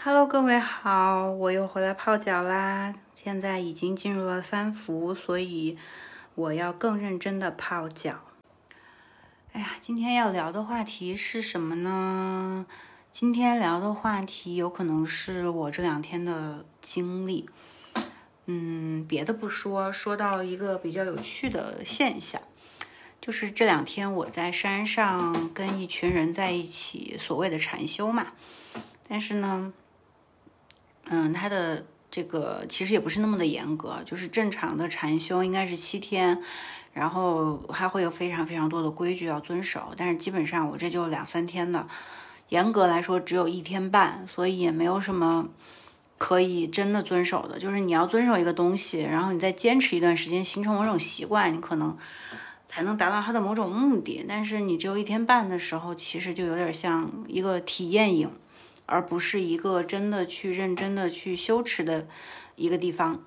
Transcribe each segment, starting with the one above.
Hello，各位好，我又回来泡脚啦。现在已经进入了三伏，所以我要更认真的泡脚。哎呀，今天要聊的话题是什么呢？今天聊的话题有可能是我这两天的经历。嗯，别的不说，说到一个比较有趣的现象，就是这两天我在山上跟一群人在一起，所谓的禅修嘛。但是呢，嗯，他的这个其实也不是那么的严格，就是正常的禅修应该是七天，然后还会有非常非常多的规矩要遵守。但是基本上我这就两三天的，严格来说只有一天半，所以也没有什么。可以真的遵守的，就是你要遵守一个东西，然后你再坚持一段时间，形成某种习惯，你可能才能达到它的某种目的。但是你只有一天半的时候，其实就有点像一个体验营，而不是一个真的去认真的去修持的一个地方。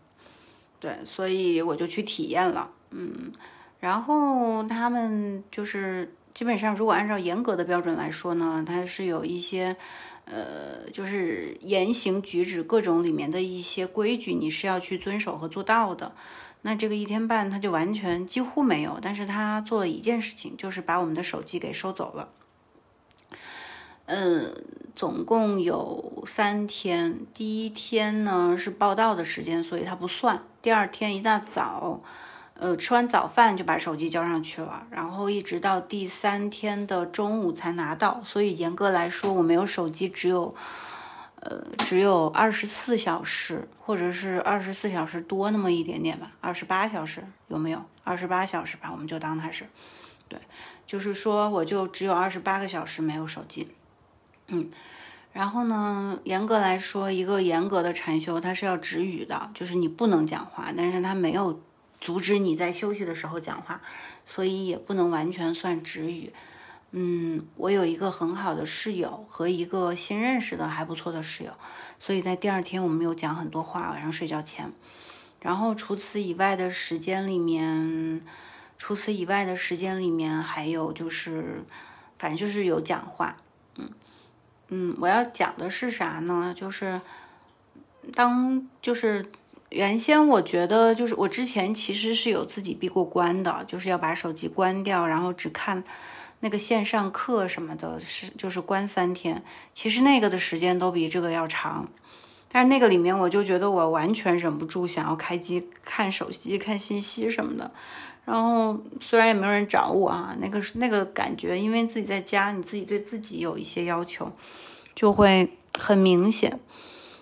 对，所以我就去体验了，嗯，然后他们就是基本上，如果按照严格的标准来说呢，它是有一些。呃，就是言行举止各种里面的一些规矩，你是要去遵守和做到的。那这个一天半他就完全几乎没有，但是他做了一件事情，就是把我们的手机给收走了。嗯，总共有三天，第一天呢是报道的时间，所以它不算。第二天一大早。呃，吃完早饭就把手机交上去了，然后一直到第三天的中午才拿到，所以严格来说，我没有手机只有，呃，只有二十四小时，或者是二十四小时多那么一点点吧，二十八小时有没有？二十八小时吧，我们就当它是，对，就是说我就只有二十八个小时没有手机，嗯，然后呢，严格来说，一个严格的禅修它是要止语的，就是你不能讲话，但是它没有。阻止你在休息的时候讲话，所以也不能完全算止语。嗯，我有一个很好的室友和一个新认识的还不错的室友，所以在第二天我们有讲很多话，晚上睡觉前。然后除此以外的时间里面，除此以外的时间里面还有就是，反正就是有讲话。嗯嗯，我要讲的是啥呢？就是当就是。原先我觉得就是我之前其实是有自己闭过关的，就是要把手机关掉，然后只看那个线上课什么的，是就是关三天。其实那个的时间都比这个要长，但是那个里面我就觉得我完全忍不住想要开机看手机、看信息什么的。然后虽然也没有人找我啊，那个那个感觉，因为自己在家，你自己对自己有一些要求，就会很明显。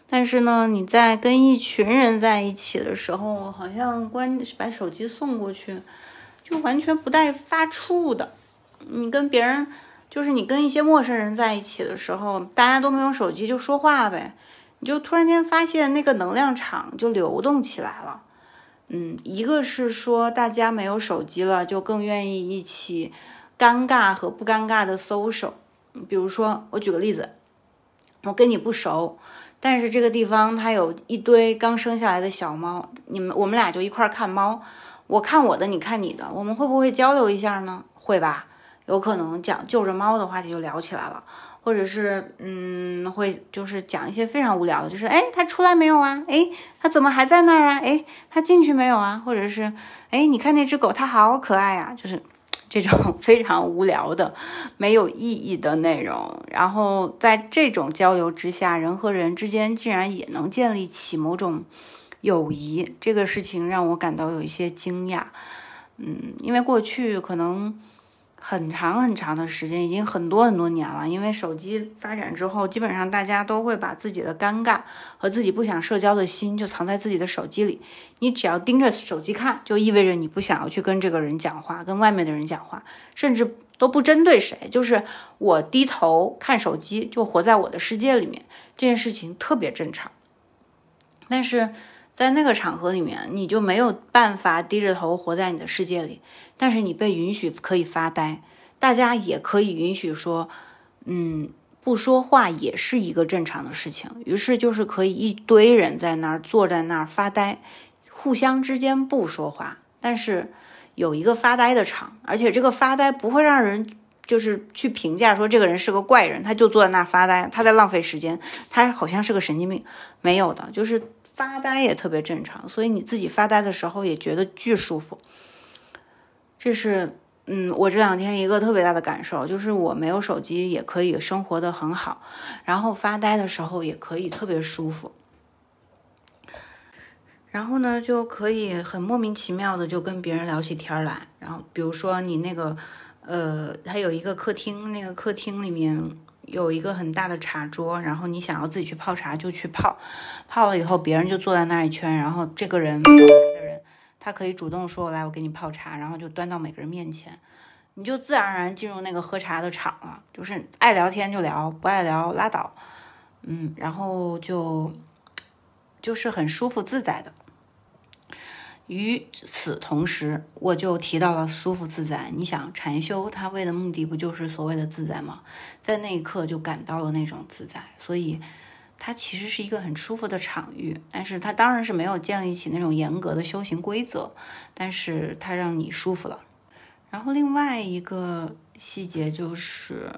但是呢，你在跟一群人在一起的时候，好像关把手机送过去，就完全不带发怵的。你跟别人，就是你跟一些陌生人在一起的时候，大家都没有手机就说话呗，你就突然间发现那个能量场就流动起来了。嗯，一个是说大家没有手机了，就更愿意一起尴尬和不尴尬的 social。比如说，我举个例子，我跟你不熟。但是这个地方它有一堆刚生下来的小猫，你们我们俩就一块儿看猫，我看我的，你看你的，我们会不会交流一下呢？会吧，有可能讲就着猫的话题就聊起来了，或者是嗯，会就是讲一些非常无聊的，就是哎，他出来没有啊？哎，他怎么还在那儿啊？哎，他进去没有啊？或者是哎，你看那只狗，它好可爱呀，就是。这种 非常无聊的、没有意义的内容，然后在这种交流之下，人和人之间竟然也能建立起某种友谊，这个事情让我感到有一些惊讶。嗯，因为过去可能。很长很长的时间，已经很多很多年了。因为手机发展之后，基本上大家都会把自己的尴尬和自己不想社交的心就藏在自己的手机里。你只要盯着手机看，就意味着你不想要去跟这个人讲话，跟外面的人讲话，甚至都不针对谁，就是我低头看手机，就活在我的世界里面。这件事情特别正常，但是。在那个场合里面，你就没有办法低着头活在你的世界里，但是你被允许可以发呆，大家也可以允许说，嗯，不说话也是一个正常的事情。于是就是可以一堆人在那儿坐在那儿发呆，互相之间不说话，但是有一个发呆的场，而且这个发呆不会让人就是去评价说这个人是个怪人，他就坐在那儿发呆，他在浪费时间，他好像是个神经病。没有的，就是发呆也特别正常，所以你自己发呆的时候也觉得巨舒服。这是。嗯，我这两天一个特别大的感受就是，我没有手机也可以生活的很好，然后发呆的时候也可以特别舒服，然后呢就可以很莫名其妙的就跟别人聊起天来。然后比如说你那个，呃，还有一个客厅，那个客厅里面有一个很大的茶桌，然后你想要自己去泡茶就去泡，泡了以后别人就坐在那一圈，然后这个人的人。他可以主动说：“来，我给你泡茶。”然后就端到每个人面前，你就自然而然进入那个喝茶的场了。就是爱聊天就聊，不爱聊拉倒。嗯，然后就就是很舒服自在的。与此同时，我就提到了舒服自在。你想禅修，它为的目的不就是所谓的自在吗？在那一刻就感到了那种自在，所以。它其实是一个很舒服的场域，但是它当然是没有建立起那种严格的修行规则，但是它让你舒服了。然后另外一个细节就是，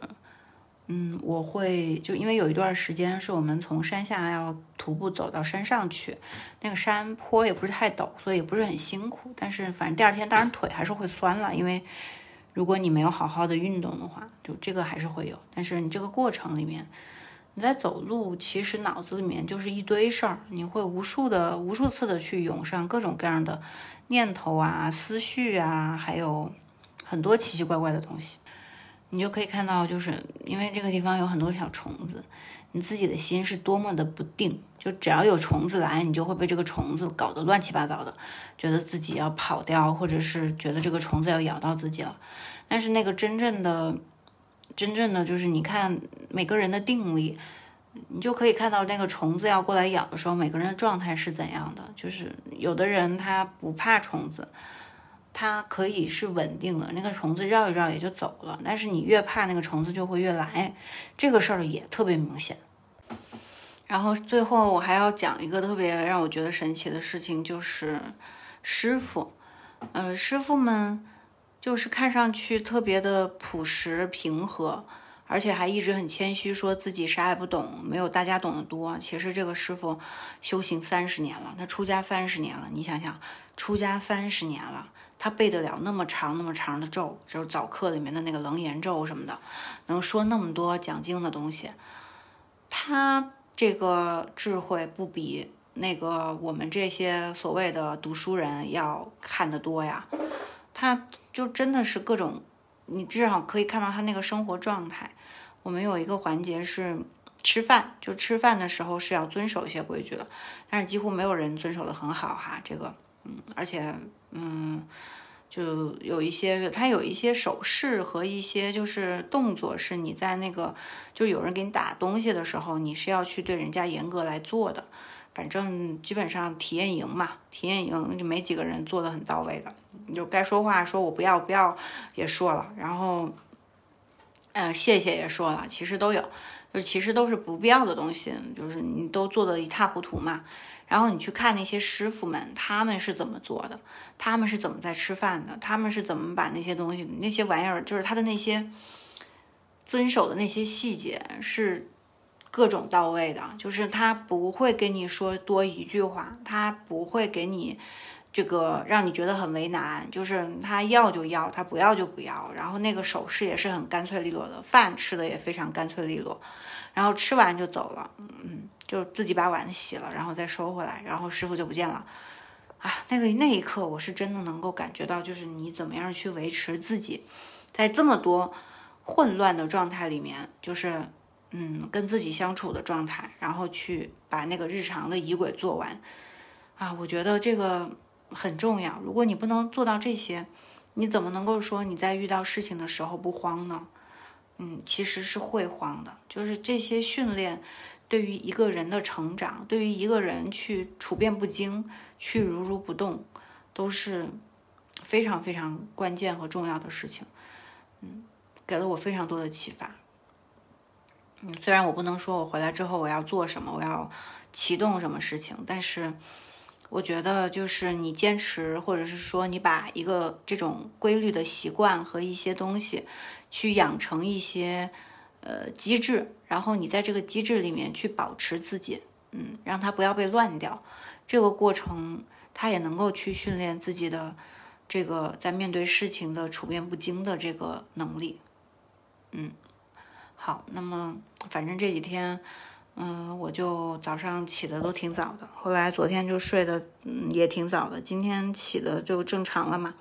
嗯，我会就因为有一段时间是我们从山下要徒步走到山上去，那个山坡也不是太陡，所以也不是很辛苦。但是反正第二天当然腿还是会酸了，因为如果你没有好好的运动的话，就这个还是会有。但是你这个过程里面。你在走路，其实脑子里面就是一堆事儿，你会无数的、无数次的去涌上各种各样的念头啊、思绪啊，还有很多奇奇怪怪的东西。你就可以看到，就是因为这个地方有很多小虫子，你自己的心是多么的不定。就只要有虫子来，你就会被这个虫子搞得乱七八糟的，觉得自己要跑掉，或者是觉得这个虫子要咬到自己了。但是那个真正的。真正的就是你看每个人的定力，你就可以看到那个虫子要过来咬的时候，每个人的状态是怎样的。就是有的人他不怕虫子，它可以是稳定的，那个虫子绕一绕也就走了。但是你越怕那个虫子就会越来，这个事儿也特别明显。然后最后我还要讲一个特别让我觉得神奇的事情，就是师傅，呃，师傅们。就是看上去特别的朴实平和，而且还一直很谦虚，说自己啥也不懂，没有大家懂得多。其实这个师傅修行三十年了，他出家三十年了。你想想，出家三十年了，他背得了那么长那么长的咒，就是早课里面的那个楞严咒什么的，能说那么多讲经的东西。他这个智慧不比那个我们这些所谓的读书人要看得多呀。他就真的是各种，你至少可以看到他那个生活状态。我们有一个环节是吃饭，就吃饭的时候是要遵守一些规矩的，但是几乎没有人遵守的很好哈。这个，嗯，而且，嗯，就有一些他有一些手势和一些就是动作，是你在那个就有人给你打东西的时候，你是要去对人家严格来做的。反正基本上体验营嘛，体验营就没几个人做的很到位的。你就该说话，说我不要不要也说了，然后，嗯，谢谢也说了，其实都有，就其实都是不必要的东西，就是你都做的一塌糊涂嘛。然后你去看那些师傅们，他们是怎么做的，他们是怎么在吃饭的，他们是怎么把那些东西、那些玩意儿，就是他的那些遵守的那些细节是各种到位的，就是他不会跟你说多一句话，他不会给你。这个让你觉得很为难，就是他要就要，他不要就不要，然后那个手势也是很干脆利落的，饭吃的也非常干脆利落，然后吃完就走了，嗯，就自己把碗洗了，然后再收回来，然后师傅就不见了，啊，那个那一刻我是真的能够感觉到，就是你怎么样去维持自己在这么多混乱的状态里面，就是嗯跟自己相处的状态，然后去把那个日常的仪轨做完，啊，我觉得这个。很重要。如果你不能做到这些，你怎么能够说你在遇到事情的时候不慌呢？嗯，其实是会慌的。就是这些训练，对于一个人的成长，对于一个人去处变不惊、去如如不动，都是非常非常关键和重要的事情。嗯，给了我非常多的启发。嗯，虽然我不能说我回来之后我要做什么，我要启动什么事情，但是。我觉得就是你坚持，或者是说你把一个这种规律的习惯和一些东西，去养成一些呃机制，然后你在这个机制里面去保持自己，嗯，让它不要被乱掉。这个过程，它也能够去训练自己的这个在面对事情的处变不惊的这个能力。嗯，好，那么反正这几天。嗯，我就早上起的都挺早的，后来昨天就睡的嗯也挺早的，今天起的就正常了嘛。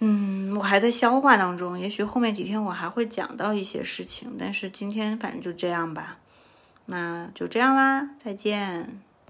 嗯，我还在消化当中，也许后面几天我还会讲到一些事情，但是今天反正就这样吧，那就这样啦，再见。